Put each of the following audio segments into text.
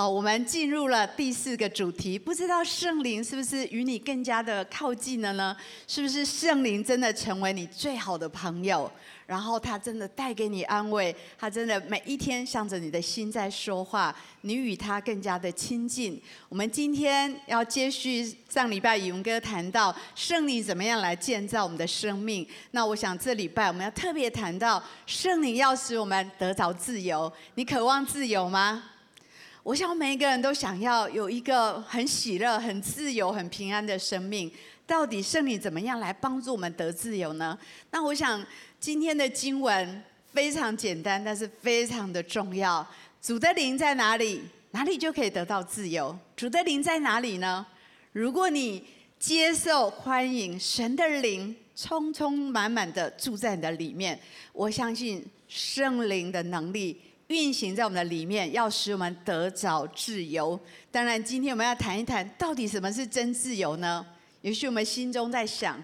哦，我们进入了第四个主题，不知道圣灵是不是与你更加的靠近了呢？是不是圣灵真的成为你最好的朋友？然后他真的带给你安慰，他真的每一天向着你的心在说话，你与他更加的亲近。我们今天要接续上礼拜宇文哥谈到圣灵怎么样来建造我们的生命。那我想这礼拜我们要特别谈到圣灵要使我们得着自由。你渴望自由吗？我想每一个人都想要有一个很喜乐、很自由、很平安的生命。到底圣灵怎么样来帮助我们得自由呢？那我想。今天的经文非常简单，但是非常的重要。主的灵在哪里，哪里就可以得到自由。主的灵在哪里呢？如果你接受、欢迎神的灵，充充满满的住在你的里面，我相信圣灵的能力运行在我们的里面，要使我们得着自由。当然，今天我们要谈一谈，到底什么是真自由呢？也许我们心中在想。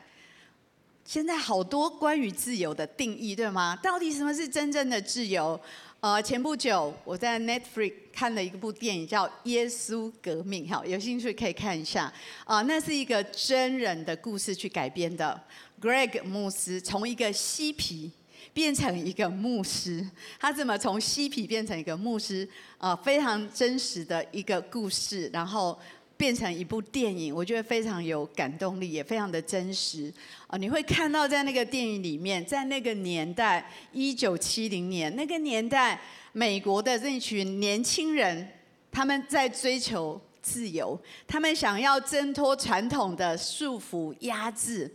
现在好多关于自由的定义，对吗？到底什么是真正的自由？呃，前不久我在 Netflix 看了一部电影，叫《耶稣革命》，哈，有兴趣可以看一下。啊、呃，那是一个真人的故事去改编的。Greg 牧师从一个嬉皮变成一个牧师，他怎么从嬉皮变成一个牧师？啊、非常真实的一个故事，然后。变成一部电影，我觉得非常有感动力，也非常的真实。啊，你会看到在那个电影里面，在那个年代，一九七零年那个年代，美国的这群年轻人，他们在追求自由，他们想要挣脱传统的束缚压制，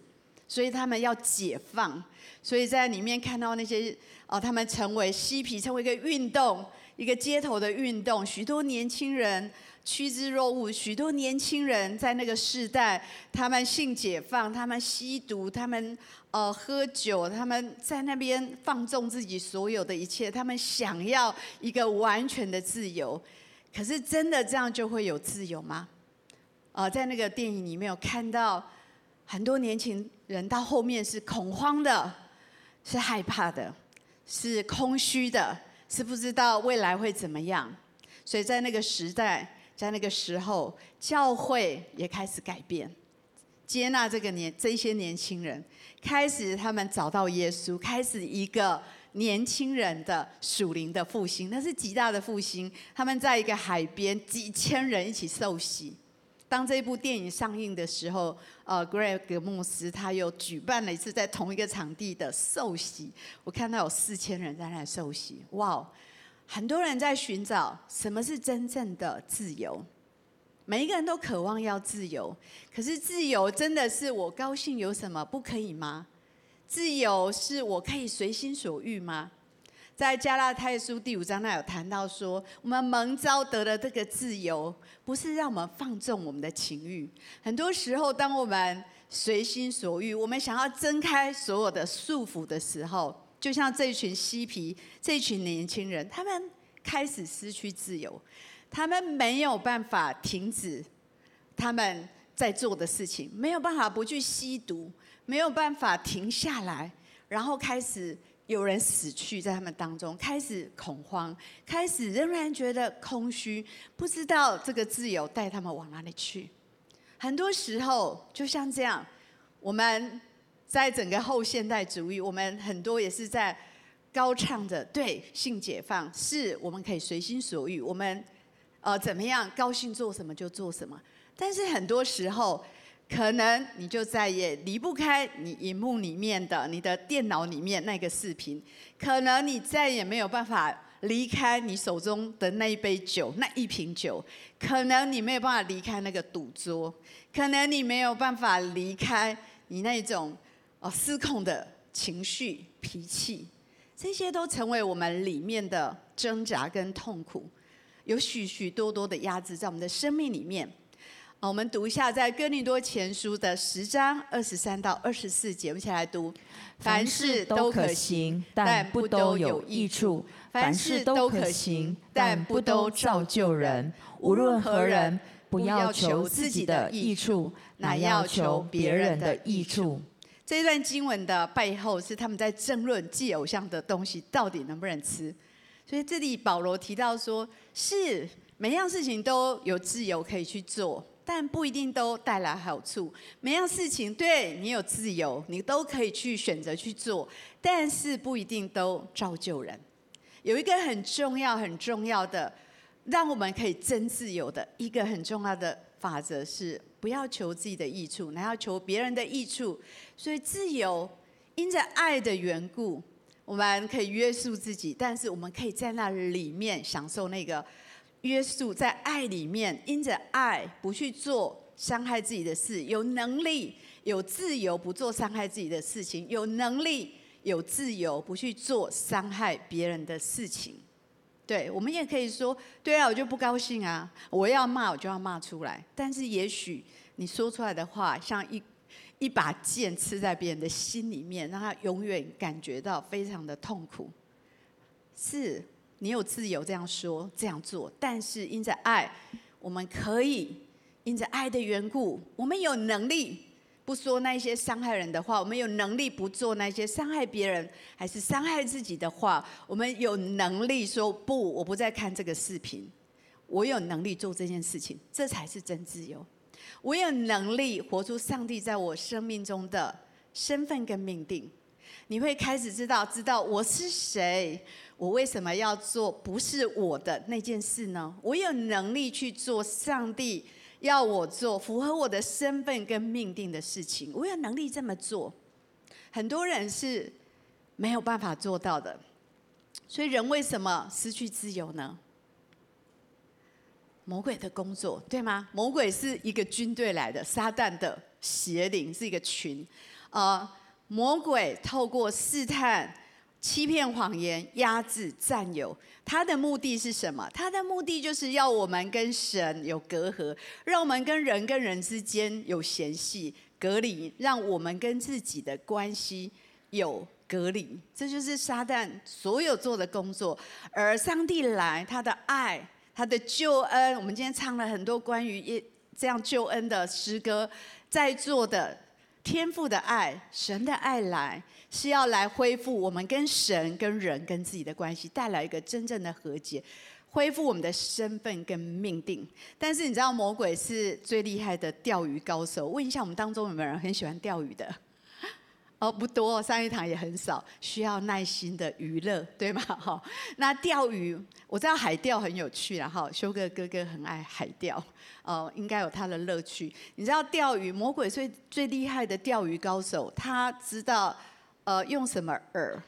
所以他们要解放。所以在里面看到那些，哦，他们成为嬉皮，成为一个运动，一个街头的运动，许多年轻人。趋之若鹜，许多年轻人在那个时代，他们性解放，他们吸毒，他们呃喝酒，他们在那边放纵自己所有的一切，他们想要一个完全的自由。可是真的这样就会有自由吗？呃，在那个电影里面有看到很多年轻人到后面是恐慌的，是害怕的，是空虚的，是不知道未来会怎么样。所以在那个时代。在那个时候，教会也开始改变，接纳这个年这些年轻人，开始他们找到耶稣，开始一个年轻人的属灵的复兴，那是极大的复兴。他们在一个海边，几千人一起受洗。当这部电影上映的时候，呃，Greg 牧师他又举办了一次在同一个场地的受洗，我看到有四千人在那里受洗，哇！很多人在寻找什么是真正的自由，每一个人都渴望要自由，可是自由真的是我高兴有什么不可以吗？自由是我可以随心所欲吗？在加拉太书第五章那有谈到说，我们蒙召得了这个自由，不是让我们放纵我们的情欲。很多时候，当我们随心所欲，我们想要挣开所有的束缚的时候。就像这一群嬉皮，这一群年轻人，他们开始失去自由，他们没有办法停止他们在做的事情，没有办法不去吸毒，没有办法停下来，然后开始有人死去在他们当中，开始恐慌，开始仍然觉得空虚，不知道这个自由带他们往哪里去。很多时候就像这样，我们。在整个后现代主义，我们很多也是在高唱着对性解放，是我们可以随心所欲，我们呃怎么样高兴做什么就做什么。但是很多时候，可能你就再也离不开你荧幕里面的、你的电脑里面那个视频，可能你再也没有办法离开你手中的那一杯酒、那一瓶酒，可能你没有办法离开那个赌桌，可能你没有办法离开你那种。哦，失控的情绪、脾气，这些都成为我们里面的挣扎跟痛苦，有许许多多的压制在我们的生命里面。啊，我们读一下在哥林多前书的十章二十三到二十四节，我们一起来读：凡事都可行，但不都有益处；凡事都可行，但不都造就人。无论何人，不要求自己的益处，乃要求别人的益处。这一段经文的背后是他们在争论祭偶像的东西到底能不能吃，所以这里保罗提到说，是每样事情都有自由可以去做，但不一定都带来好处。每样事情对你有自由，你都可以去选择去做，但是不一定都造就人。有一个很重要、很重要的，让我们可以真自由的一个很重要的法则是：不要求自己的益处，乃要求别人的益处。所以自由，因着爱的缘故，我们可以约束自己，但是我们可以在那里面享受那个约束，在爱里面，因着爱不去做伤害自己的事，有能力、有自由不做伤害自己的事情，有能力。有自由，不去做伤害别人的事情。对，我们也可以说，对啊，我就不高兴啊，我要骂我就要骂出来。但是也许你说出来的话，像一一把剑刺在别人的心里面，让他永远感觉到非常的痛苦。是，你有自由这样说这样做，但是因着爱，我们可以因着爱的缘故，我们有能力。不说那些伤害人的话，我们有能力不做那些伤害别人还是伤害自己的话。我们有能力说不，我不再看这个视频。我有能力做这件事情，这才是真自由。我有能力活出上帝在我生命中的身份跟命定。你会开始知道，知道我是谁，我为什么要做不是我的那件事呢？我有能力去做上帝。要我做符合我的身份跟命定的事情，我有能力这么做。很多人是没有办法做到的，所以人为什么失去自由呢？魔鬼的工作，对吗？魔鬼是一个军队来的，撒旦的邪灵是一个群，呃，魔鬼透过试探。欺骗、谎言、压制、占有，他的目的是什么？他的目的就是要我们跟神有隔阂，让我们跟人跟人之间有嫌隙、隔离，让我们跟自己的关系有隔离。这就是撒旦所有做的工作。而上帝来，他的爱、他的救恩，我们今天唱了很多关于这样救恩的诗歌，在座的。天赋的爱，神的爱来是要来恢复我们跟神、跟人、跟自己的关系，带来一个真正的和解，恢复我们的身份跟命定。但是你知道，魔鬼是最厉害的钓鱼高手。问一下，我们当中有没有人很喜欢钓鱼的？哦，不多，三一堂也很少，需要耐心的娱乐，对吗？哈，那钓鱼，我知道海钓很有趣，然后修哥哥哥很爱海钓，哦，应该有他的乐趣。你知道钓鱼，魔鬼最最厉害的钓鱼高手，他知道，呃，用什么饵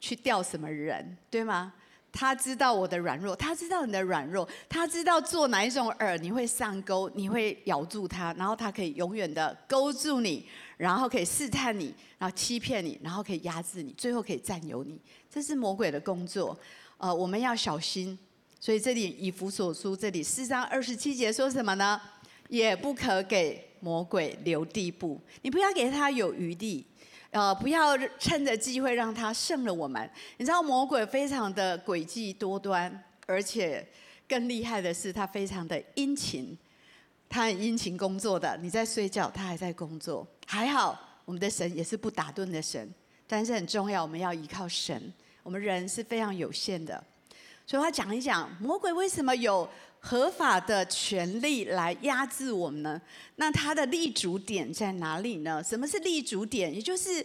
去钓什么人，对吗？他知道我的软弱，他知道你的软弱，他知道做哪一种饵你会上钩，你会咬住它，然后他可以永远的勾住你。然后可以试探你，然后欺骗你，然后可以压制你，最后可以占有你。这是魔鬼的工作，呃，我们要小心。所以这里以弗所书这里四章二十七节说什么呢？也不可给魔鬼留地步，你不要给他有余地，呃，不要趁着机会让他胜了我们。你知道魔鬼非常的诡计多端，而且更厉害的是他非常的殷勤。他很殷勤工作的，你在睡觉，他还在工作。还好，我们的神也是不打盹的神，但是很重要，我们要依靠神。我们人是非常有限的，所以他讲一讲魔鬼为什么有合法的权利来压制我们呢？那他的立足点在哪里呢？什么是立足点？也就是，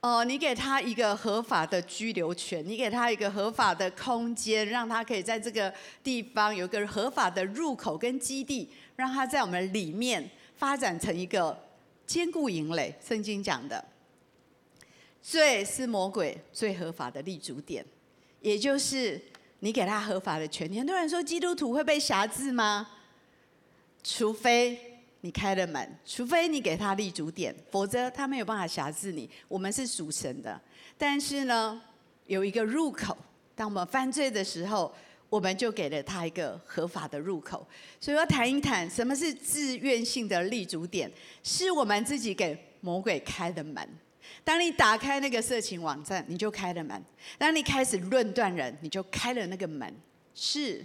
呃，你给他一个合法的居留权，你给他一个合法的空间，让他可以在这个地方有个合法的入口跟基地。让他在我们里面发展成一个坚固营垒。圣经讲的，罪是魔鬼最合法的立足点，也就是你给他合法的权利。很多人说基督徒会被辖制吗？除非你开了门，除非你给他立足点，否则他没有办法辖制你。我们是属神的，但是呢，有一个入口，当我们犯罪的时候。我们就给了他一个合法的入口，所以要谈一谈什么是自愿性的立足点，是我们自己给魔鬼开的门。当你打开那个色情网站，你就开了门；当你开始论断人，你就开了那个门。是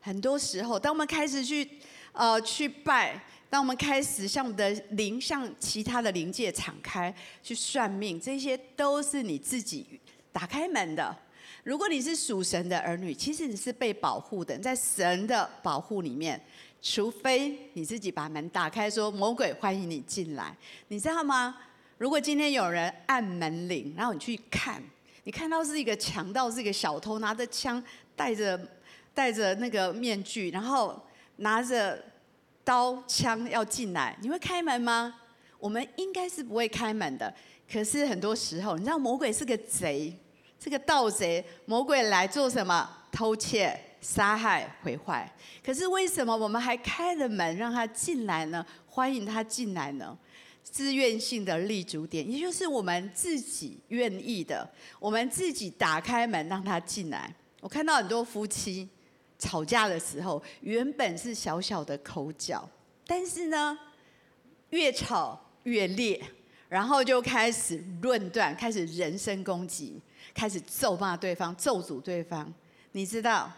很多时候，当我们开始去呃去拜，当我们开始向我们的灵向其他的灵界敞开去算命，这些都是你自己打开门的。如果你是属神的儿女，其实你是被保护的，在神的保护里面，除非你自己把门打开，说魔鬼欢迎你进来，你知道吗？如果今天有人按门铃，然后你去看，你看到是一个强盗，是一个小偷，拿着枪，戴着戴着那个面具，然后拿着刀枪要进来，你会开门吗？我们应该是不会开门的。可是很多时候，你知道魔鬼是个贼。这个盗贼魔鬼来做什么？偷窃、杀害、毁坏。可是为什么我们还开了门让他进来呢？欢迎他进来呢？自愿性的立足点，也就是我们自己愿意的，我们自己打开门让他进来。我看到很多夫妻吵架的时候，原本是小小的口角，但是呢，越吵越烈，然后就开始论断，开始人身攻击。开始咒骂对方，咒诅对方，你知道，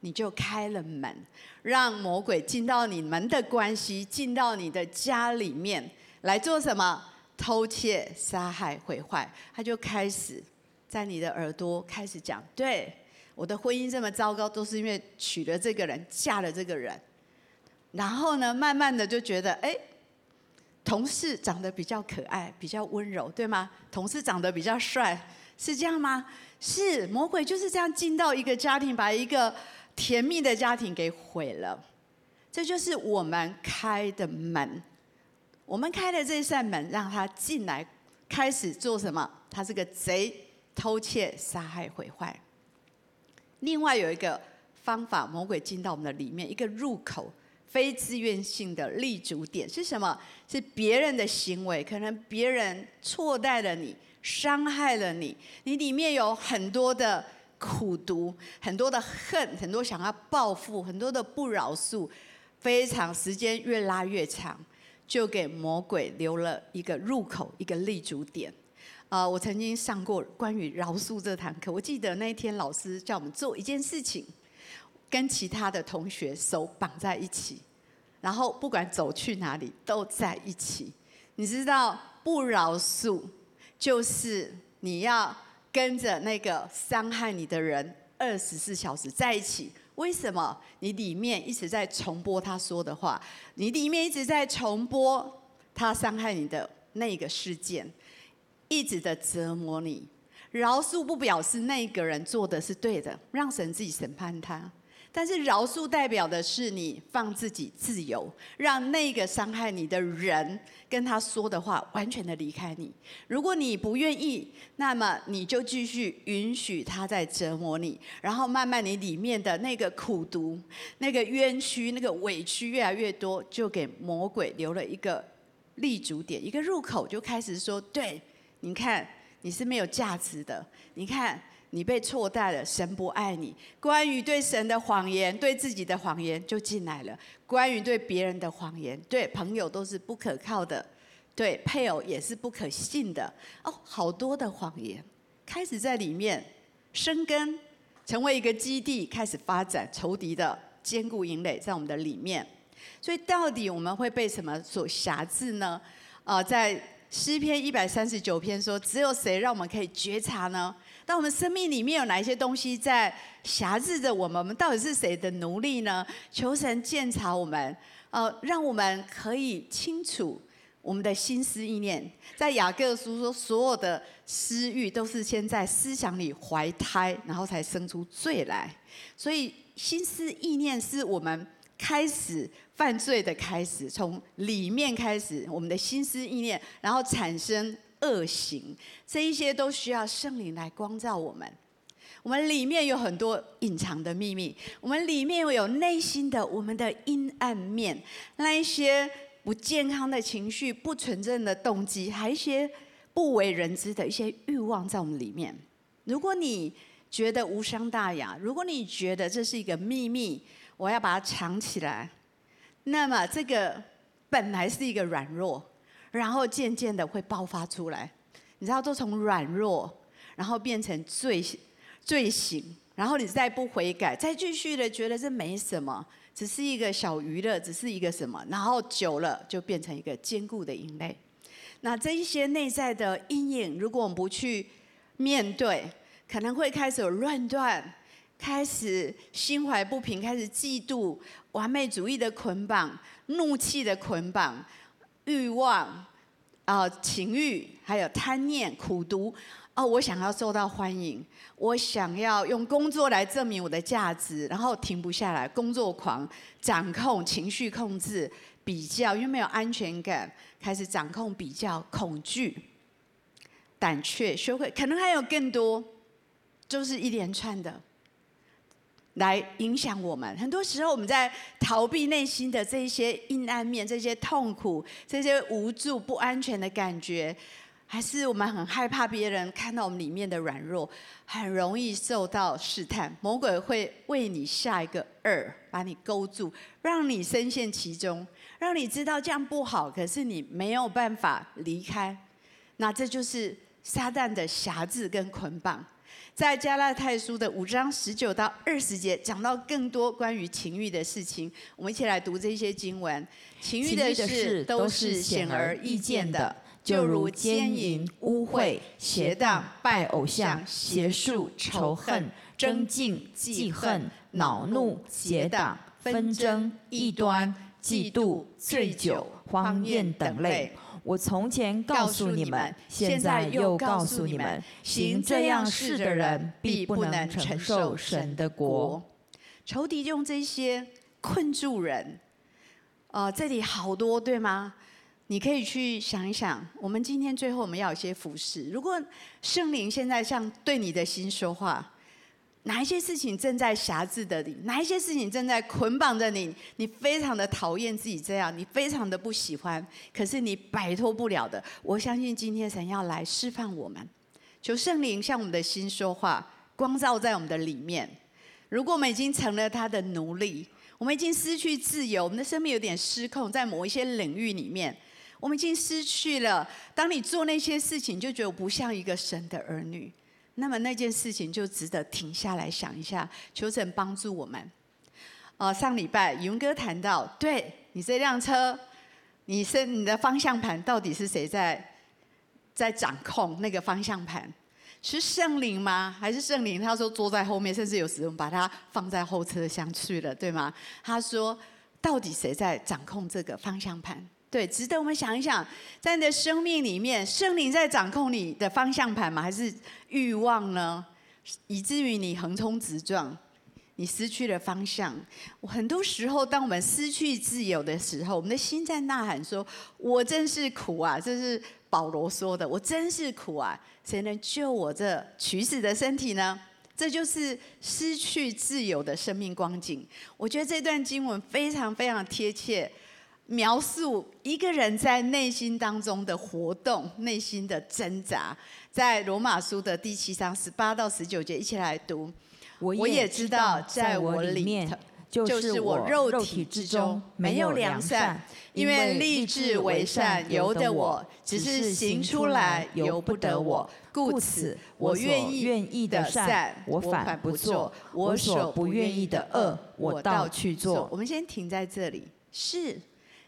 你就开了门，让魔鬼进到你们的关系，进到你的家里面来做什么？偷窃、杀害、毁坏。他就开始在你的耳朵开始讲：对，我的婚姻这么糟糕，都是因为娶了这个人，嫁了这个人。然后呢，慢慢的就觉得，哎，同事长得比较可爱，比较温柔，对吗？同事长得比较帅。是这样吗？是魔鬼就是这样进到一个家庭，把一个甜蜜的家庭给毁了。这就是我们开的门，我们开的这扇门，让他进来，开始做什么？他是个贼，偷窃、杀害、毁坏。另外有一个方法，魔鬼进到我们的里面，一个入口，非自愿性的立足点是什么？是别人的行为，可能别人错待了你。伤害了你，你里面有很多的苦毒，很多的恨，很多想要报复，很多的不饶恕，非常时间越拉越长，就给魔鬼留了一个入口，一个立足点。啊、呃，我曾经上过关于饶恕这堂课，我记得那一天老师叫我们做一件事情，跟其他的同学手绑在一起，然后不管走去哪里都在一起。你知道不饶恕？就是你要跟着那个伤害你的人二十四小时在一起，为什么？你里面一直在重播他说的话，你里面一直在重播他伤害你的那个事件，一直的折磨你。饶恕不表示那个人做的是对的，让神自己审判他。但是饶恕代表的是你放自己自由，让那个伤害你的人跟他说的话完全的离开你。如果你不愿意，那么你就继续允许他在折磨你，然后慢慢你里面的那个苦毒、那个冤屈、那个委屈越来越多，就给魔鬼留了一个立足点、一个入口，就开始说：对，你看你是没有价值的，你看。你被错待了，神不爱你。关于对神的谎言，对自己的谎言就进来了。关于对别人的谎言，对朋友都是不可靠的，对配偶也是不可信的。哦，好多的谎言开始在里面生根，成为一个基地，开始发展仇敌的坚固营垒在我们的里面。所以，到底我们会被什么所辖制呢？啊、呃，在诗篇一百三十九篇说：“只有谁让我们可以觉察呢？”当我们生命里面有哪一些东西在辖制着我们？我们到底是谁的奴隶呢？求神鉴察我们，呃，让我们可以清楚我们的心思意念。在雅各书说，所有的私欲都是先在思想里怀胎，然后才生出罪来。所以心思意念是我们开始犯罪的开始，从里面开始，我们的心思意念，然后产生。恶行，这一些都需要圣灵来光照我们。我们里面有很多隐藏的秘密，我们里面有内心的我们的阴暗面，那一些不健康的情绪、不纯正的动机，还有一些不为人知的一些欲望在我们里面。如果你觉得无伤大雅，如果你觉得这是一个秘密，我要把它藏起来，那么这个本来是一个软弱。然后渐渐的会爆发出来，你知道，都从软弱，然后变成罪罪行，然后你再不悔改，再继续的觉得这没什么，只是一个小娱乐，只是一个什么，然后久了就变成一个坚固的营垒。那这一些内在的阴影，如果我们不去面对，可能会开始有论断，开始心怀不平，开始嫉妒、完美主义的捆绑、怒气的捆绑、欲望啊、情欲，还有贪念、苦毒。哦，我想要受到欢迎，我想要用工作来证明我的价值，然后停不下来，工作狂、掌控、情绪控制、比较，因为没有安全感，开始掌控、比较、恐惧、胆怯、羞愧，可能还有更多，就是一连串的来影响我们。很多时候，我们在逃避内心的这些阴暗面、这些痛苦、这些无助、不安全的感觉。还是我们很害怕别人看到我们里面的软弱，很容易受到试探。魔鬼会为你下一个饵，把你勾住，让你深陷其中，让你知道这样不好，可是你没有办法离开。那这就是撒旦的辖制跟捆绑。在加拉太书的五章十九到二十节，讲到更多关于情欲的事情。我们一起来读这些经文。情欲的事都是显而易见的。就如奸淫、污秽、邪荡、拜偶像、邪术、仇恨、争竞、记恨、恼怒、结党、纷争、异端、嫉妒、醉酒、荒宴等类。我从前告诉你们，现在又告诉你们：行这样事的人，必不能承受神的国。仇敌用这些困住人，呃，这里好多，对吗？你可以去想一想，我们今天最后我们要有些服饰。如果圣灵现在像对你的心说话，哪一些事情正在辖制着你？哪一些事情正在捆绑着你？你非常的讨厌自己这样，你非常的不喜欢，可是你摆脱不了的。我相信今天神要来释放我们，求圣灵向我们的心说话，光照在我们的里面。如果我们已经成了他的奴隶，我们已经失去自由，我们的生命有点失控，在某一些领域里面。我们已经失去了。当你做那些事情，就觉得我不像一个神的儿女，那么那件事情就值得停下来想一下，求神帮助我们。呃，上礼拜云哥谈到，对你这辆车，你是你的方向盘到底是谁在在掌控那个方向盘？是圣灵吗？还是圣灵？他说坐在后面，甚至有时候把它放在后车厢去了，对吗？他说，到底谁在掌控这个方向盘？对，值得我们想一想，在你的生命里面，圣灵在掌控你的方向盘吗？还是欲望呢？以至于你横冲直撞，你失去了方向。很多时候，当我们失去自由的时候，我们的心在呐喊说：“我真是苦啊！”这是保罗说的：“我真是苦啊！谁能救我这取死的身体呢？”这就是失去自由的生命光景。我觉得这段经文非常非常贴切。描述一个人在内心当中的活动、内心的挣扎，在罗马书的第七章十八到十九节，一起来读。我也知道，在我里面，就是我肉体之中没有良善，因为立志为善由得我，只是行出来由不得我。故此，我愿意愿意的善，我反不做；我所不愿意的恶，我倒去做。我们先停在这里，是。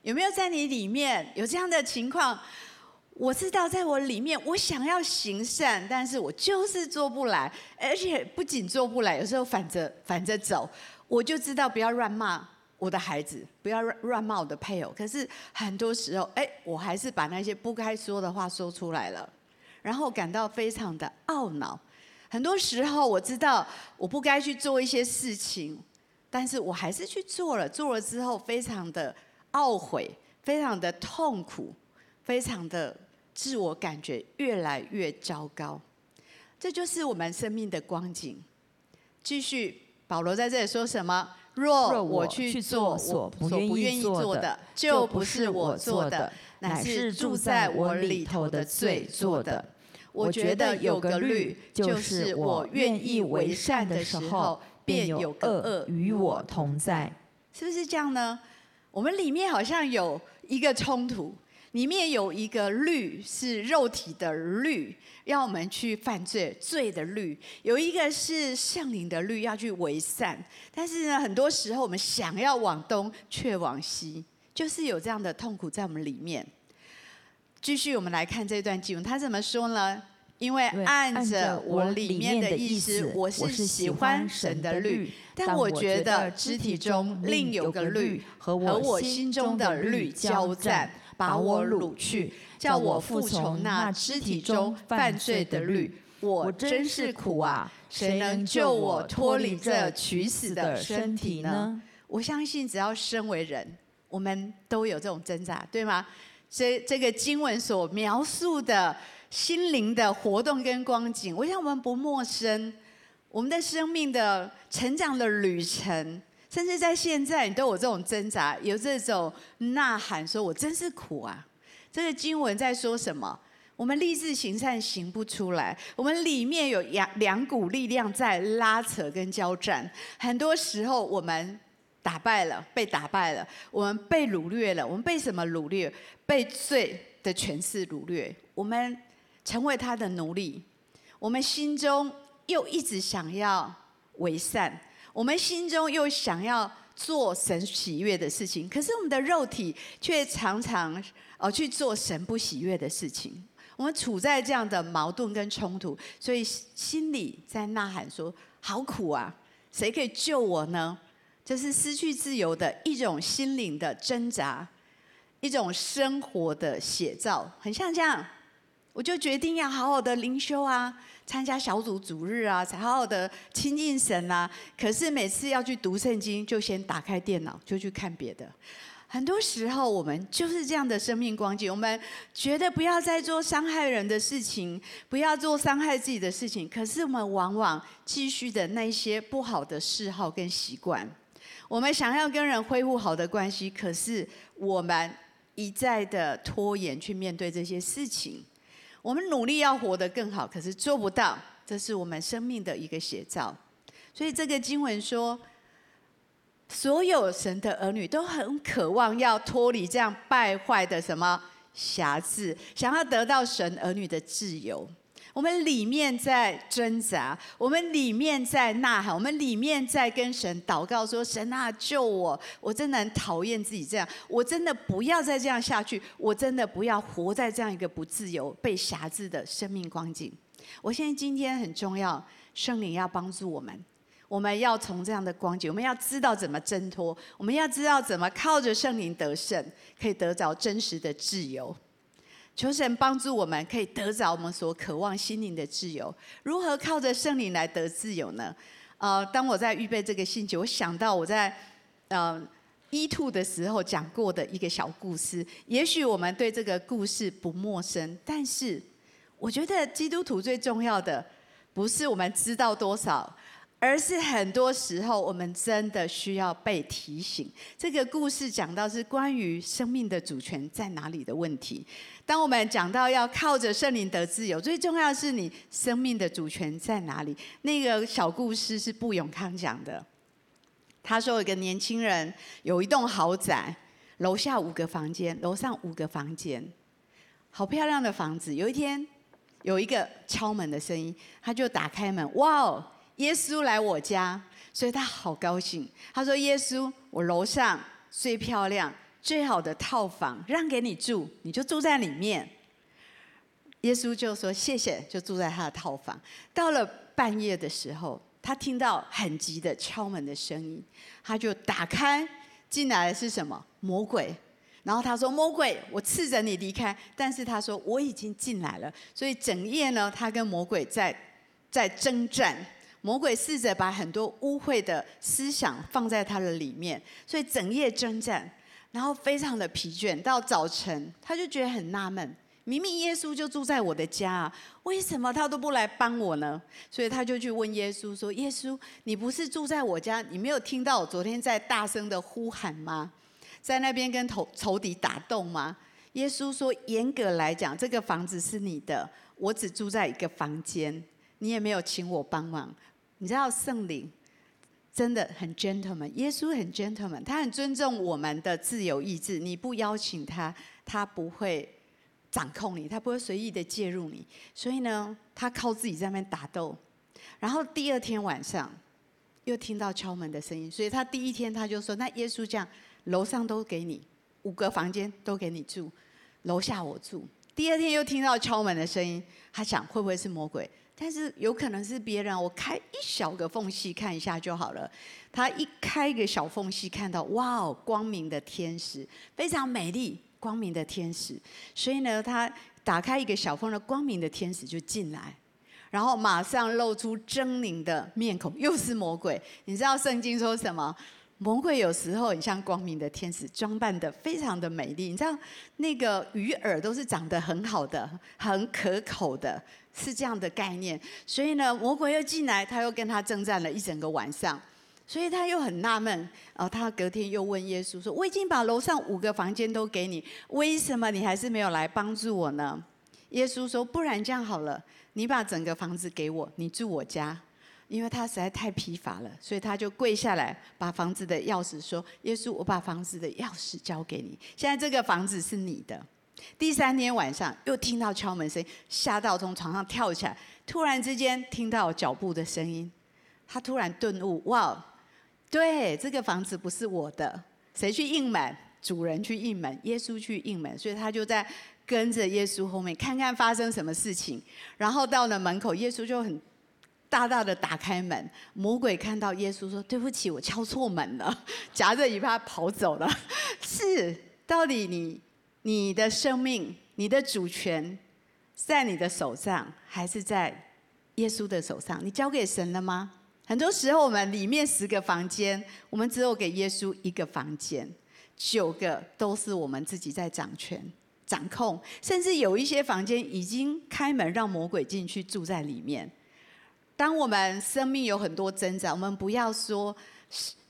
有没有在你里面有这样的情况？我知道在我里面，我想要行善，但是我就是做不来，而且不仅做不来，有时候反着反着走。我就知道不要乱骂我的孩子，不要乱乱骂我的配偶。可是很多时候，哎，我还是把那些不该说的话说出来了，然后感到非常的懊恼。很多时候我知道我不该去做一些事情，但是我还是去做了，做了之后非常的。懊悔，非常的痛苦，非常的自我感觉越来越糟糕，这就是我们生命的光景。继续，保罗在这里说什么？若我去做我所不愿意做的，就不是我做的，乃是住在我里头的罪做的。我觉得有个律，就是我愿意为善的时候，便有恶与我同在。是不是这样呢？我们里面好像有一个冲突，里面有一个律是肉体的律，要我们去犯罪，罪的律；有一个是圣灵的律，要去为善。但是呢，很多时候我们想要往东，却往西，就是有这样的痛苦在我们里面。继续，我们来看这段经文，他怎么说呢？因为按着我里面的意思，我是喜欢神的律，但我觉得肢体中另有个律和我心中的律交战，把我掳去，叫我服从那肢体中犯罪的律。我真是苦啊！谁能救我脱离这取死的身体呢？我相信，只要身为人，我们都有这种挣扎，对吗？这这个经文所描述的心灵的活动跟光景，我想我们不陌生。我们的生命的成长的旅程，甚至在现在，你都有这种挣扎，有这种呐喊，说我真是苦啊！这个经文在说什么？我们立志行善行不出来，我们里面有两两股力量在拉扯跟交战。很多时候我们打败了，被打败了，我们被掳掠了。我们被什么掳掠？被罪的权势掳掠。我们成为他的奴隶。我们心中又一直想要为善，我们心中又想要做神喜悦的事情，可是我们的肉体却常常呃去做神不喜悦的事情。我们处在这样的矛盾跟冲突，所以心里在呐喊说：“好苦啊！谁可以救我呢？”这是失去自由的一种心灵的挣扎，一种生活的写照，很像这样。我就决定要好好的灵修啊，参加小组主日啊，才好好的亲近神啊。可是每次要去读圣经，就先打开电脑，就去看别的。很多时候，我们就是这样的生命光景。我们觉得不要再做伤害人的事情，不要做伤害自己的事情。可是我们往往继续的那些不好的嗜好跟习惯。我们想要跟人恢复好的关系，可是我们一再的拖延去面对这些事情。我们努力要活得更好，可是做不到。这是我们生命的一个写照。所以这个经文说。所有神的儿女都很渴望要脱离这样败坏的什么辖制，想要得到神儿女的自由。我们里面在挣扎，我们里面在呐喊，我们里面在跟神祷告说：“神啊，救我！我真的很讨厌自己这样，我真的不要再这样下去，我真的不要活在这样一个不自由、被辖制的生命光景。”我现在今天很重要，圣灵要帮助我们。我们要从这样的光景，我们要知道怎么挣脱，我们要知道怎么靠着圣灵得胜，可以得着真实的自由。求神帮助我们，可以得着我们所渴望心灵的自由。如何靠着圣灵来得自由呢？呃，当我在预备这个信息，我想到我在呃 E2 的时候讲过的一个小故事。也许我们对这个故事不陌生，但是我觉得基督徒最重要的不是我们知道多少。而是很多时候，我们真的需要被提醒。这个故事讲到是关于生命的主权在哪里的问题。当我们讲到要靠着圣灵得自由，最重要的是你生命的主权在哪里？那个小故事是布永康讲的。他说，有个年轻人有一栋豪宅，楼下五个房间，楼上五个房间，好漂亮的房子。有一天，有一个敲门的声音，他就打开门，哇哦！耶稣来我家，所以他好高兴。他说：“耶稣，我楼上最漂亮、最好的套房让给你住，你就住在里面。”耶稣就说：“谢谢。”就住在他的套房。到了半夜的时候，他听到很急的敲门的声音，他就打开，进来的是什么？魔鬼。然后他说：“魔鬼，我斥责你离开。”但是他说：“我已经进来了。”所以整夜呢，他跟魔鬼在在征战。魔鬼试着把很多污秽的思想放在他的里面，所以整夜征战，然后非常的疲倦。到早晨，他就觉得很纳闷：明明耶稣就住在我的家啊，为什么他都不来帮我呢？所以他就去问耶稣说：“耶稣，你不是住在我家？你没有听到我昨天在大声的呼喊吗？在那边跟仇仇敌打斗吗？”耶稣说：“严格来讲，这个房子是你的，我只住在一个房间，你也没有请我帮忙。”你知道圣灵真的很 gentleman，耶稣很 gentleman，他很尊重我们的自由意志。你不邀请他，他不会掌控你，他不会随意的介入你。所以呢，他靠自己在那边打斗。然后第二天晚上又听到敲门的声音，所以他第一天他就说：“那耶稣这样，楼上都给你五个房间都给你住，楼下我住。”第二天又听到敲门的声音，他想会不会是魔鬼？但是有可能是别人，我开一小个缝隙看一下就好了。他一开一个小缝隙，看到哇哦，光明的天使，非常美丽，光明的天使。所以呢，他打开一个小缝的光明的天使就进来，然后马上露出狰狞的面孔，又是魔鬼。你知道圣经说什么？魔鬼有时候很像光明的天使，装扮得非常的美丽。你知道那个鱼饵都是长得很好的，很可口的，是这样的概念。所以呢，魔鬼又进来，他又跟他征战了一整个晚上。所以他又很纳闷，然后他隔天又问耶稣说：“我已经把楼上五个房间都给你，为什么你还是没有来帮助我呢？”耶稣说：“不然这样好了，你把整个房子给我，你住我家。”因为他实在太疲乏了，所以他就跪下来，把房子的钥匙说：“耶稣，我把房子的钥匙交给你，现在这个房子是你的。”第三天晚上又听到敲门声，吓到从床上跳起来，突然之间听到脚步的声音，他突然顿悟：“哇！”对，这个房子不是我的，谁去应门？主人去应门，耶稣去应门，所以他就在跟着耶稣后面看看发生什么事情。然后到了门口，耶稣就很大大的打开门。魔鬼看到耶稣说：“对不起，我敲错门了。”夹着尾巴跑走了。是，到底你你的生命、你的主权在你的手上，还是在耶稣的手上？你交给神了吗？很多时候，我们里面十个房间，我们只有给耶稣一个房间，九个都是我们自己在掌权、掌控，甚至有一些房间已经开门让魔鬼进去住在里面。当我们生命有很多挣扎，我们不要说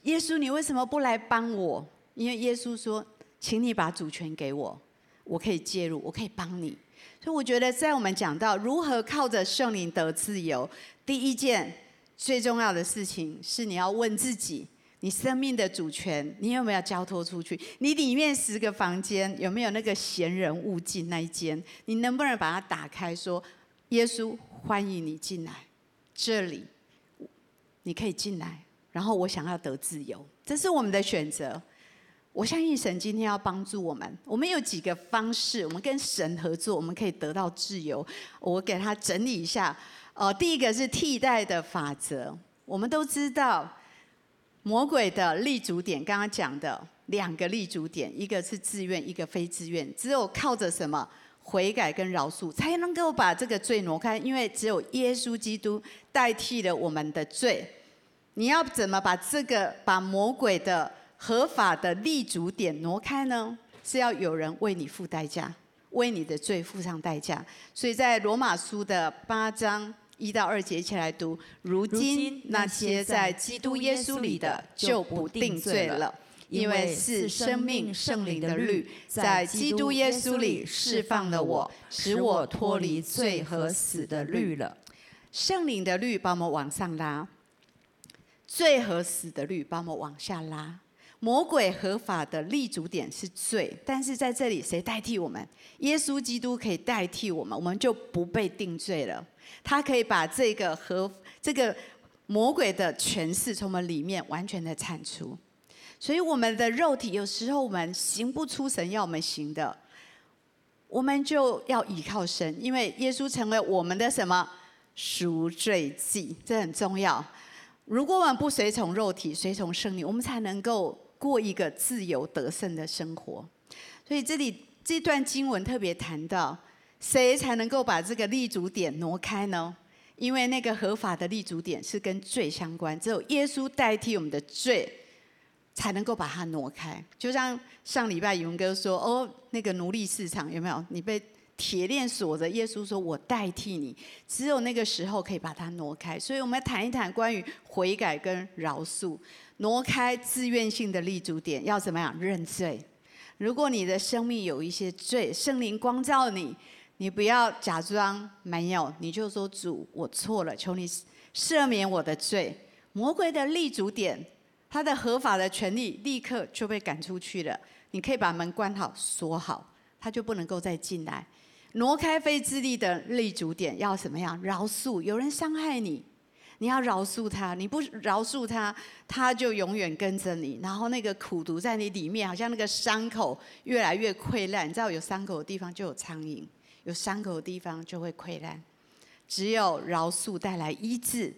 耶稣，你为什么不来帮我？因为耶稣说，请你把主权给我，我可以介入，我可以帮你。所以我觉得，在我们讲到如何靠着圣灵得自由，第一件。最重要的事情是你要问自己：你生命的主权，你有没有交托出去？你里面十个房间有没有那个闲人勿进那一间？你能不能把它打开？说：耶稣欢迎你进来，这里你可以进来。然后我想要得自由，这是我们的选择。我相信神今天要帮助我们。我们有几个方式，我们跟神合作，我们可以得到自由。我给他整理一下。哦，第一个是替代的法则。我们都知道，魔鬼的立足点，刚刚讲的两个立足点，一个是自愿，一个非自愿。只有靠着什么悔改跟饶恕，才能够把这个罪挪开。因为只有耶稣基督代替了我们的罪。你要怎么把这个把魔鬼的合法的立足点挪开呢？是要有人为你付代价，为你的罪付上代价。所以在罗马书的八章。一到二节一起来读。如今那些在基督耶稣里的就不定罪了，因为是生命圣灵的律在基督耶稣里释放了我，使我脱离罪和死的律了。圣灵的律把我们往上拉，罪和死的律把我们往下拉。魔鬼合法的立足点是罪，但是在这里谁代替我们？耶稣基督可以代替我们，我们就不被定罪了。他可以把这个和这个魔鬼的权势从我们里面完全的铲除。所以我们的肉体有时候我们行不出神要我们行的，我们就要依靠神，因为耶稣成为我们的什么赎罪祭，这很重要。如果我们不随从肉体，随从圣灵，我们才能够。过一个自由得胜的生活，所以这里这段经文特别谈到，谁才能够把这个立足点挪开呢？因为那个合法的立足点是跟罪相关，只有耶稣代替我们的罪，才能够把它挪开。就像上礼拜宇文哥说，哦，那个奴隶市场有没有？你被铁链锁着，耶稣说我代替你，只有那个时候可以把它挪开。所以我们要谈一谈关于悔改跟饶恕。挪开自愿性的立足点，要怎么样认罪？如果你的生命有一些罪，圣灵光照你，你不要假装没有，你就说主，我错了，求你赦免我的罪。魔鬼的立足点，他的合法的权利立刻就被赶出去了。你可以把门关好锁好，他就不能够再进来。挪开非自利的立足点，要怎么样？饶恕，有人伤害你。你要饶恕他，你不饶恕他，他就永远跟着你。然后那个苦毒在你里面，好像那个伤口越来越溃烂。你知道有伤口的地方就有苍蝇，有伤口的地方就会溃烂。只有饶恕带来医治，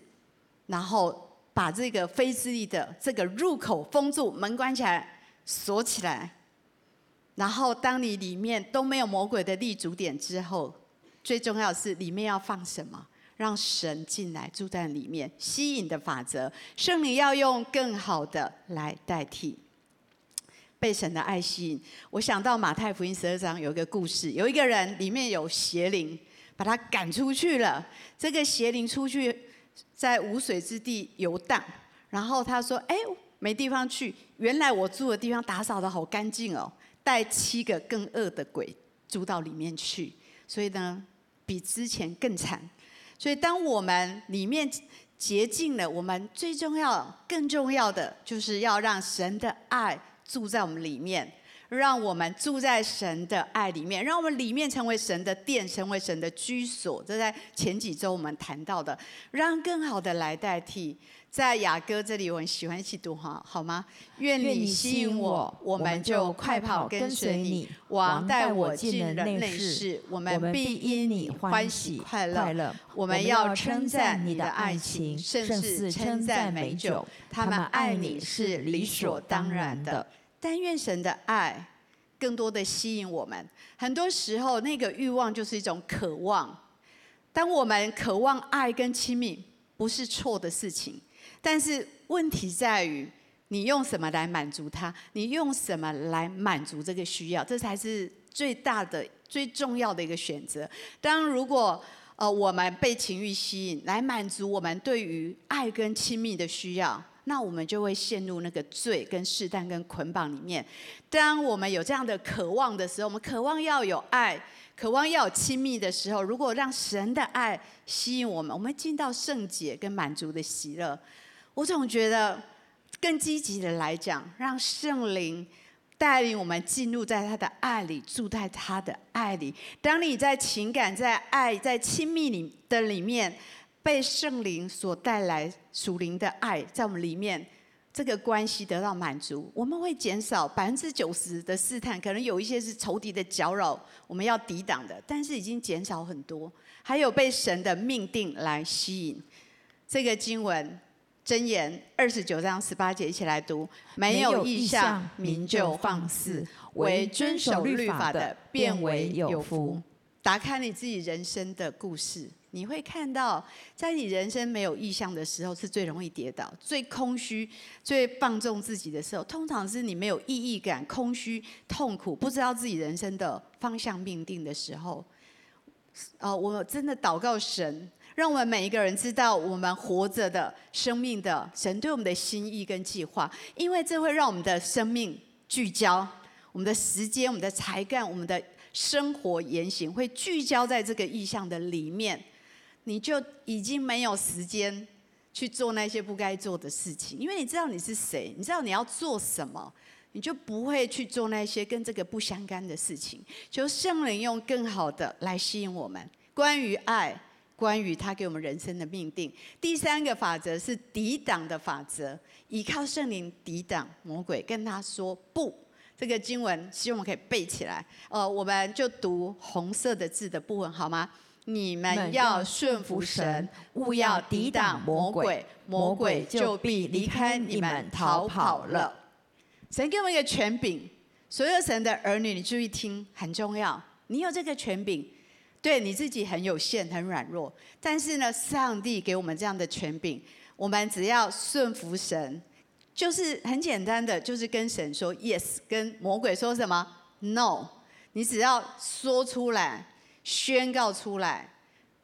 然后把这个非自力的这个入口封住，门关起来，锁起来。然后当你里面都没有魔鬼的立足点之后，最重要是里面要放什么？让神进来住在里面。吸引的法则，圣灵要用更好的来代替被神的爱吸引。我想到马太福音十二章有一个故事，有一个人里面有邪灵。把他赶出去了。这个邪灵出去在无水之地游荡，然后他说：“哎，没地方去。原来我住的地方打扫得好干净哦，带七个更恶的鬼住到里面去，所以呢，比之前更惨。所以当我们里面洁净了，我们最重要、更重要的就是要让神的爱住在我们里面。”让我们住在神的爱里面，让我们里面成为神的殿，成为神的居所。这在前几周我们谈到的，让更好的来代替。在雅歌这里，我很喜欢一起读哈，好吗？愿你吸引我，我们就快跑跟随你。王带我进了内室，我们必因你欢喜快乐。我们要称赞你的爱情，甚至称赞美酒。他们爱你是理所当然的。但愿神的爱更多的吸引我们。很多时候，那个欲望就是一种渴望。当我们渴望爱跟亲密，不是错的事情。但是问题在于，你用什么来满足他？你用什么来满足这个需要？这才是最大的、最重要的一个选择。当如果呃我们被情欲吸引，来满足我们对于爱跟亲密的需要。那我们就会陷入那个罪、跟试探、跟捆绑里面。当我们有这样的渴望的时候，我们渴望要有爱，渴望要有亲密的时候，如果让神的爱吸引我们，我们进到圣洁跟满足的喜乐。我总觉得更积极的来讲，让圣灵带领我们进入在他的爱里，住在他的爱里。当你在情感、在爱、在亲密里的里面。被圣灵所带来属灵的爱，在我们里面，这个关系得到满足，我们会减少百分之九十的试探，可能有一些是仇敌的搅扰，我们要抵挡的，但是已经减少很多。还有被神的命定来吸引，这个经文箴言二十九章十八节，一起来读：没有意向，民就放肆；为遵守律法的，变为有福。打开你自己人生的故事。你会看到，在你人生没有意向的时候，是最容易跌倒、最空虚、最放纵自己的时候。通常是你没有意义感、空虚、痛苦，不知道自己人生的方向命定的时候。呃，我真的祷告神，让我们每一个人知道我们活着的生命的神对我们的心意跟计划，因为这会让我们的生命聚焦，我们的时间、我们的才干、我们的生活言行会聚焦在这个意向的里面。你就已经没有时间去做那些不该做的事情，因为你知道你是谁，你知道你要做什么，你就不会去做那些跟这个不相干的事情。求圣灵用更好的来吸引我们，关于爱，关于他给我们人生的命定。第三个法则是抵挡的法则，依靠圣灵抵挡魔鬼，跟他说不。这个经文希望我们可以背起来。呃，我们就读红色的字的部分，好吗？你们要顺服神，勿要抵挡魔鬼，魔鬼就必离开你们逃跑了。神给我们一个权柄，所有神的儿女，你注意听，很重要。你有这个权柄，对你自己很有限、很软弱，但是呢，上帝给我们这样的权柄，我们只要顺服神，就是很简单的，就是跟神说 yes，跟魔鬼说什么 no，你只要说出来。宣告出来，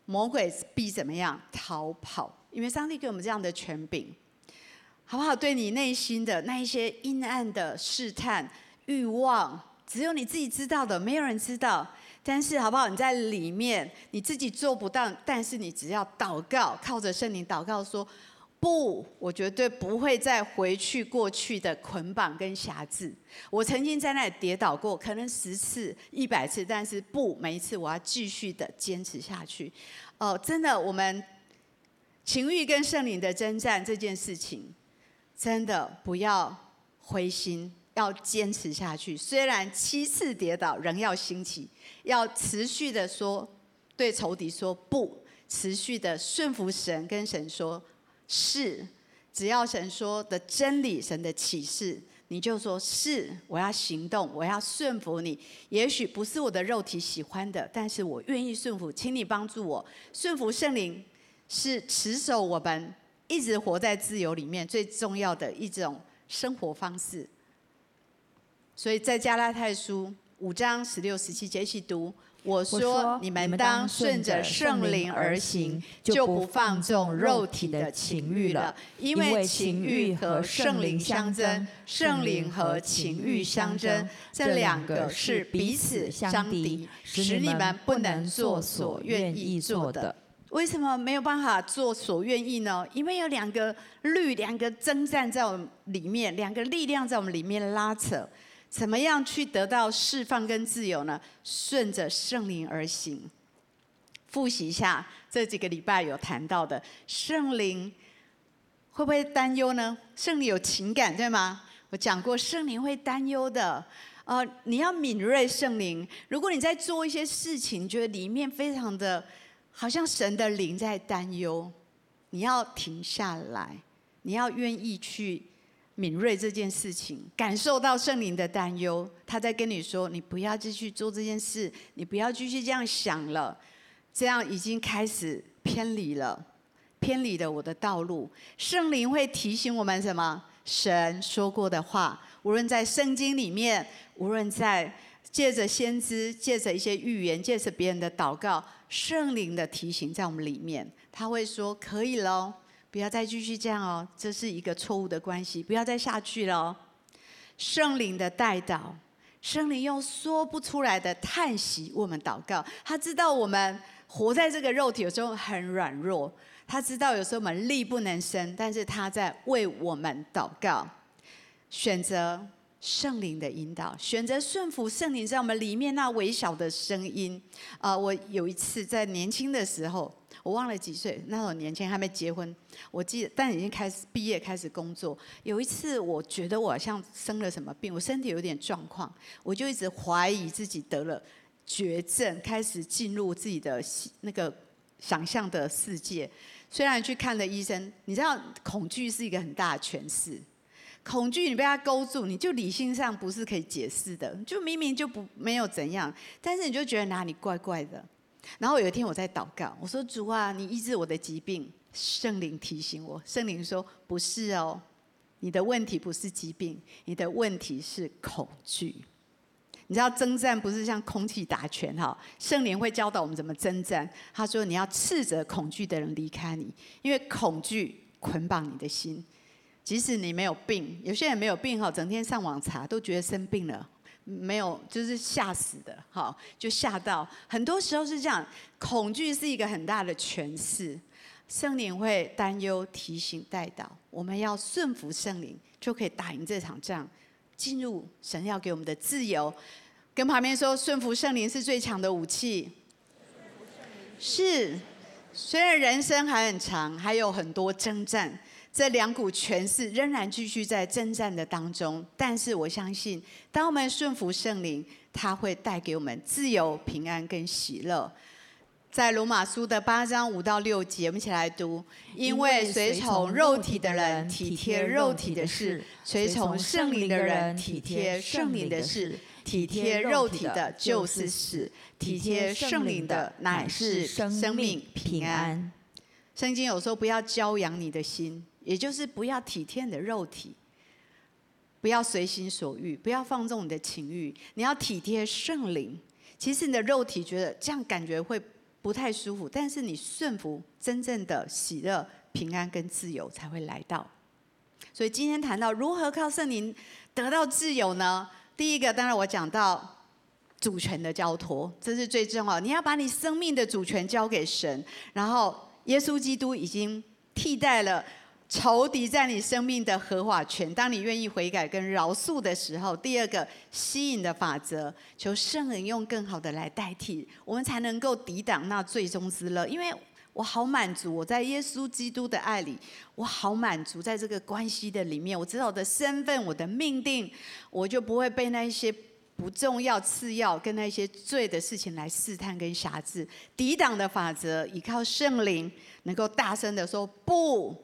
魔鬼必怎么样逃跑？因为上帝给我们这样的权柄，好不好？对你内心的那一些阴暗的试探、欲望，只有你自己知道的，没有人知道。但是，好不好？你在里面，你自己做不到，但是你只要祷告，靠着圣灵祷告说。不，我绝对不会再回去过去的捆绑跟辖制。我曾经在那里跌倒过，可能十次、一百次，但是不，每一次我要继续的坚持下去。哦，真的，我们情欲跟圣灵的征战这件事情，真的不要灰心，要坚持下去。虽然七次跌倒，仍要兴起，要持续的说，对仇敌说不，持续的顺服神，跟神说是。只要神说的真理，神的启示，你就说是，我要行动，我要顺服你。也许不是我的肉体喜欢的，但是我愿意顺服，请你帮助我顺服圣灵，是持守我们一直活在自由里面最重要的一种生活方式。所以在加拉太书五章十六、十七节一起读。我说：你们当顺着圣灵而行，就不放纵肉体的情欲了。因为情欲和圣灵相争，圣灵和情欲相争，这两个是彼此相敌，使你们不能做所愿意做的。为什么没有办法做所愿意呢？因为有两个律，两个征战在我们里面，两个力量在我们里面拉扯。怎么样去得到释放跟自由呢？顺着圣灵而行。复习一下这几个礼拜有谈到的，圣灵会不会担忧呢？圣灵有情感对吗？我讲过，圣灵会担忧的。呃，你要敏锐圣灵。如果你在做一些事情，觉得里面非常的，好像神的灵在担忧，你要停下来，你要愿意去。敏锐这件事情，感受到圣灵的担忧，他在跟你说：“你不要继续做这件事，你不要继续这样想了，这样已经开始偏离了，偏离了我的道路。”圣灵会提醒我们什么？神说过的话，无论在圣经里面，无论在借着先知、借着一些预言、借着别人的祷告，圣灵的提醒在我们里面，他会说：“可以喽。”不要再继续这样哦，这是一个错误的关系，不要再下去了哦。圣灵的代祷，圣灵用说不出来的叹息为我们祷告。他知道我们活在这个肉体有时候很软弱，他知道有时候我们力不能胜，但是他在为我们祷告。选择圣灵的引导，选择顺服圣灵在我们里面那微小的声音。啊、呃，我有一次在年轻的时候。我忘了几岁，那时候年轻还没结婚。我记得，但已经开始毕业，开始工作。有一次，我觉得我好像生了什么病，我身体有点状况，我就一直怀疑自己得了绝症，开始进入自己的那个想象的世界。虽然去看了医生，你知道，恐惧是一个很大的权势。恐惧你被它勾住，你就理性上不是可以解释的，就明明就不没有怎样，但是你就觉得哪里怪怪的。然后有一天我在祷告，我说主啊，你医治我的疾病。圣灵提醒我，圣灵说不是哦，你的问题不是疾病，你的问题是恐惧。你知道征战不是像空气打拳哈，圣灵会教导我们怎么征战。他说你要斥责恐惧的人离开你，因为恐惧捆绑你的心。即使你没有病，有些人没有病哈，整天上网查都觉得生病了。没有，就是吓死的，好，就吓到。很多时候是这样，恐惧是一个很大的权势，圣灵会担忧、提醒、带导，我们要顺服圣灵，就可以打赢这场仗，进入神要给我们的自由。跟旁边说，顺服圣灵是最强的武器。是，虽然人生还很长，还有很多征战。这两股权势仍然继续在征战的当中，但是我相信，当我们顺服圣灵，他会带给我们自由、平安跟喜乐。在罗马书的八章五到六节，我们一起来读：因为随从肉体的人体贴肉体的事，随从圣灵的人体贴圣灵的事。体贴肉体的就是死，体贴圣灵的乃是生命平安。圣经有时候不要骄阳你的心。也就是不要体贴你的肉体，不要随心所欲，不要放纵你的情欲。你要体贴圣灵。其实你的肉体觉得这样感觉会不太舒服，但是你顺服，真正的喜乐、平安跟自由才会来到。所以今天谈到如何靠圣灵得到自由呢？第一个，当然我讲到主权的交托，这是最重要。你要把你生命的主权交给神，然后耶稣基督已经替代了。仇敌在你生命的合法权，当你愿意悔改跟饶恕的时候，第二个吸引的法则，求圣灵用更好的来代替，我们才能够抵挡那最终之乐。因为我好满足，我在耶稣基督的爱里，我好满足，在这个关系的里面，我知道我的身份，我的命定，我就不会被那一些不重要、次要跟那些罪的事情来试探跟辖制。抵挡的法则，依靠圣灵，能够大声的说不，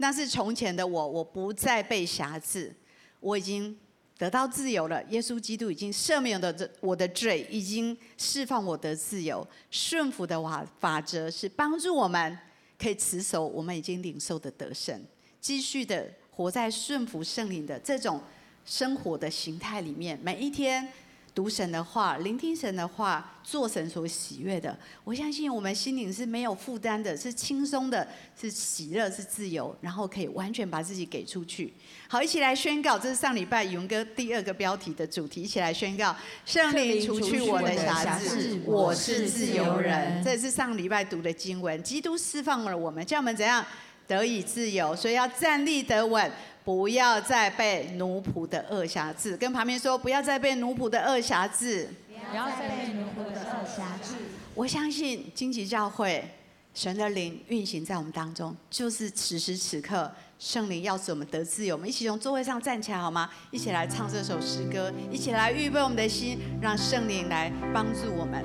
那是从前的我，我不再被辖制，我已经。得到自由了，耶稣基督已经赦免了这我的罪，已经释放我的自由。顺服的法法则是帮助我们可以持守我们已经领受的得胜，继续的活在顺服圣灵的这种生活的形态里面，每一天。读神的话，聆听神的话，做神所喜悦的。我相信我们心灵是没有负担的，是轻松的，是喜乐，是自由，然后可以完全把自己给出去。好，一起来宣告，这是上礼拜宇文哥第二个标题的主题。一起来宣告：圣灵除去我的瑕疵，我是自由人。这是上礼拜读的经文。基督释放了我们，叫我们怎样得以自由？所以要站立得稳。不要再被奴仆的恶辖制，跟旁边说，不要再被奴仆的恶辖制。不要再被奴仆的恶辖制。我相信荆棘教会神的灵运行在我们当中，就是此时此刻圣灵要使我们得自由。我们一起从座位上站起来好吗？一起来唱这首诗歌，一起来预备我们的心，让圣灵来帮助我们。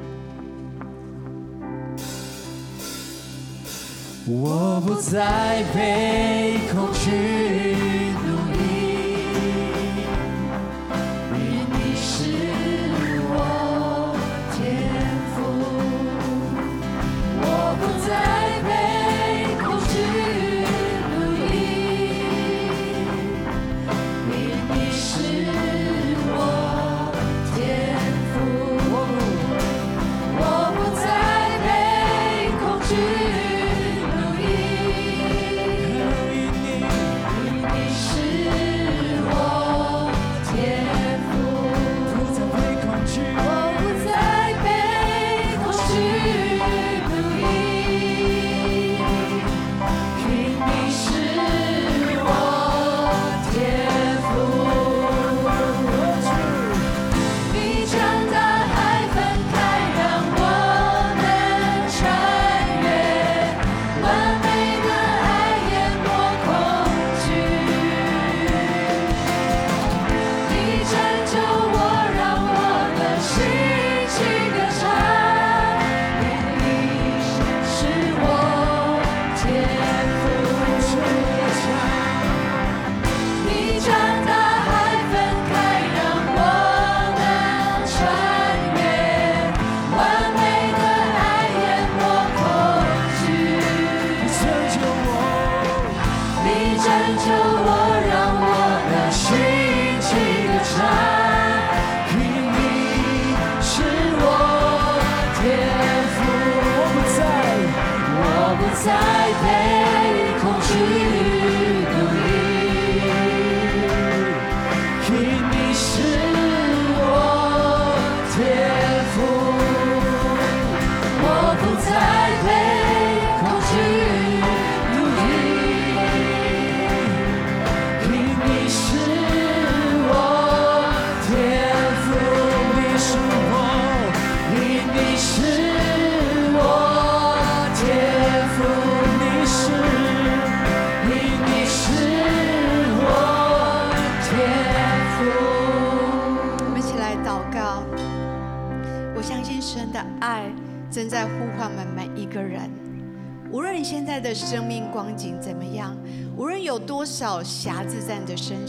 我不再被恐惧。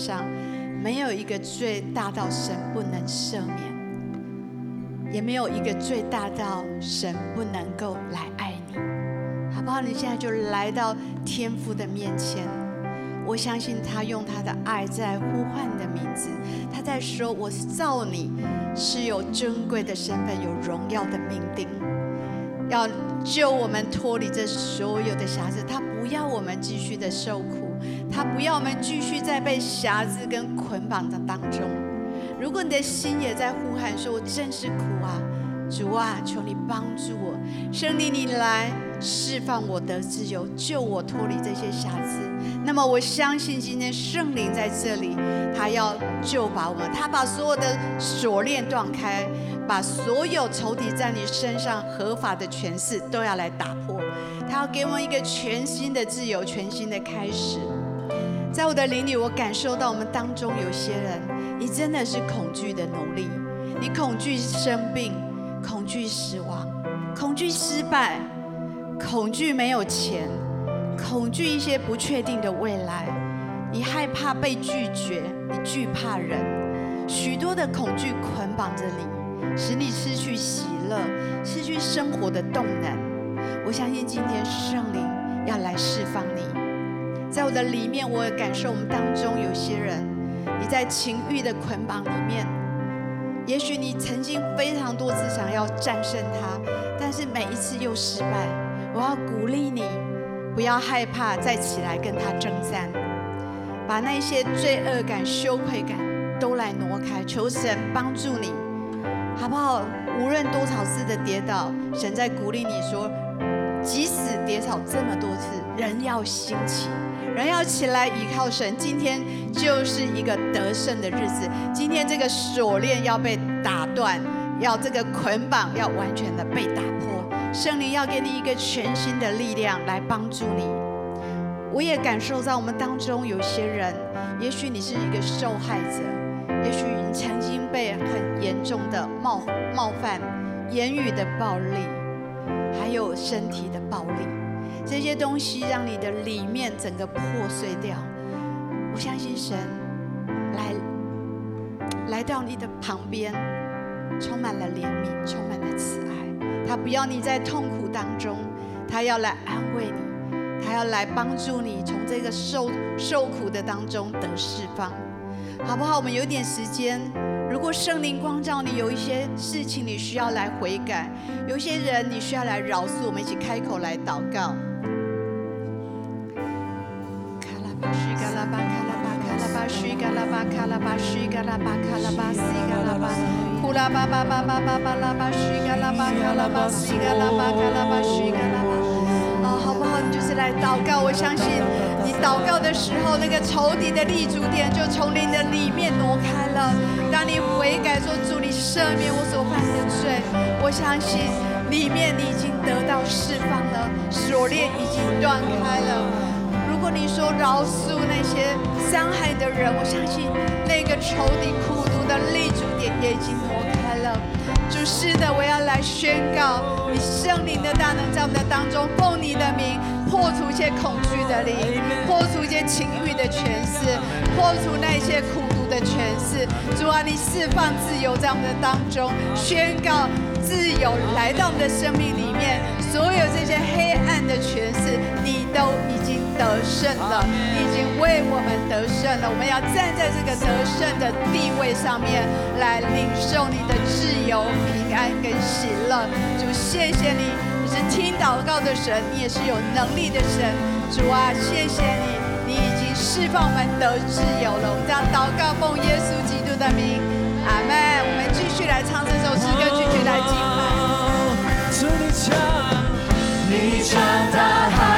上，没有一个罪大到神不能赦免，也没有一个罪大到神不能够来爱你，好不好？你现在就来到天父的面前，我相信他用他的爱在呼唤你的名字，他在说：“我是造你，是有尊贵的身份，有荣耀的命定。”要救我们脱离这所有的瑕疵，他不要我们继续的受苦，他不要我们继续在被瑕疵跟捆绑的当中。如果你的心也在呼喊说：“我真是苦啊，主啊，求你帮助我，圣灵你来释放我的自由，救我脱离这些瑕疵。那么我相信今天圣灵在这里，他要救拔我们，他把所有的锁链断开，把所有仇敌在你身上合法的权势都要来打破，他要给我们一个全新的自由，全新的开始。在我的灵里，我感受到我们当中有些人，你真的是恐惧的奴隶，你恐惧生病。恐惧死亡，恐惧失败，恐惧没有钱，恐惧一些不确定的未来。你害怕被拒绝，你惧怕人，许多的恐惧捆绑着你，使你失去喜乐，失去生活的动能。我相信今天圣灵要来释放你。在我的里面，我也感受我们当中有些人，你在情欲的捆绑里面。也许你曾经非常多次想要战胜他，但是每一次又失败。我要鼓励你，不要害怕，再起来跟他征战，把那些罪恶感、羞愧感都来挪开。求神帮助你，好不好？无论多少次的跌倒，神在鼓励你说，即使跌倒这么多次，人要兴起。人要起来倚靠神，今天就是一个得胜的日子。今天这个锁链要被打断，要这个捆绑要完全的被打破。圣灵要给你一个全新的力量来帮助你。我也感受到我们当中有些人，也许你是一个受害者，也许你曾经被很严重的冒冒犯、言语的暴力，还有身体的暴力。这些东西让你的里面整个破碎掉。我相信神来来到你的旁边，充满了怜悯，充满了慈爱。他不要你在痛苦当中，他要来安慰你，他要来帮助你从这个受受苦的当中得释放，好不好？我们有点时间。如果圣灵光照你，有一些事情你需要来悔改，有一些人你需要来饶恕，我们一起开口来祷告。嘎拉巴卡拉巴西嘎拉巴卡拉巴西嘎拉巴，库拉巴巴巴巴巴巴拉巴西嘎拉巴卡拉巴西嘎拉巴卡拉巴西嘎拉巴。啊，好不好？你就是来祷告。我相信你祷告的时候，那个仇敌的立足点就从你的里面挪开了。当你悔改说主，你赦免我所犯的罪，我相信里面你已经得到释放了，锁链已经断开了。你说饶恕那些伤害的人，我相信那个仇敌苦毒的立足点也已经挪开了。主是的，我要来宣告，你圣灵的大能在我们的当中，奉你的名破除一些恐惧的灵，破除一些情欲的权势，破除那些苦毒的权势。主啊，你释放自由在我们的当中，宣告自由来到我们的生命里面，所有这些黑暗的权势，你都已经。得胜了，已经为我们得胜了。我们要站在这个得胜的地位上面，来领受你的自由、平安跟喜乐。主，谢谢你，你是听祷告的神，你也是有能力的神。主啊，谢谢你，你已经释放我们得自由了。我们这样祷告，奉耶稣基督的名，阿门。我们继续来唱这首诗歌，继续来敬拜。从你脚，你长大。